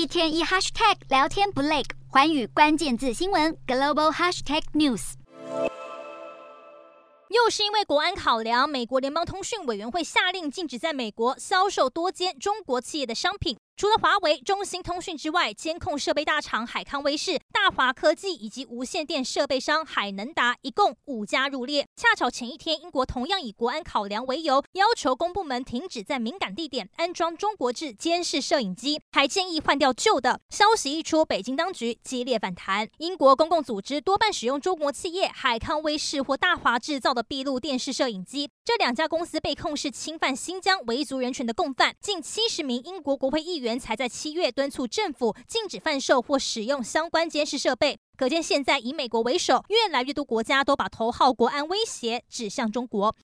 一天一 hashtag 聊天不累，寰宇关键字新闻 global hashtag news。又是因为国安考量，美国联邦通讯委员会下令禁止在美国销售多间中国企业的商品。除了华为、中兴通讯之外，监控设备大厂海康威视、大华科技以及无线电设备商海能达，一共五家入列。恰巧前一天，英国同样以国安考量为由，要求公部门停止在敏感地点安装中国制监视摄影机，还建议换掉旧的。消息一出，北京当局激烈反弹。英国公共组织多半使用中国企业海康威视或大华制造的闭路电视摄影机，这两家公司被控是侵犯新疆维族人权的共犯。近七十名英国国会议员。才在七月敦促政府禁止贩售或使用相关监是设备，可见现在以美国为首，越来越多国家都把头号国安威胁指向中国。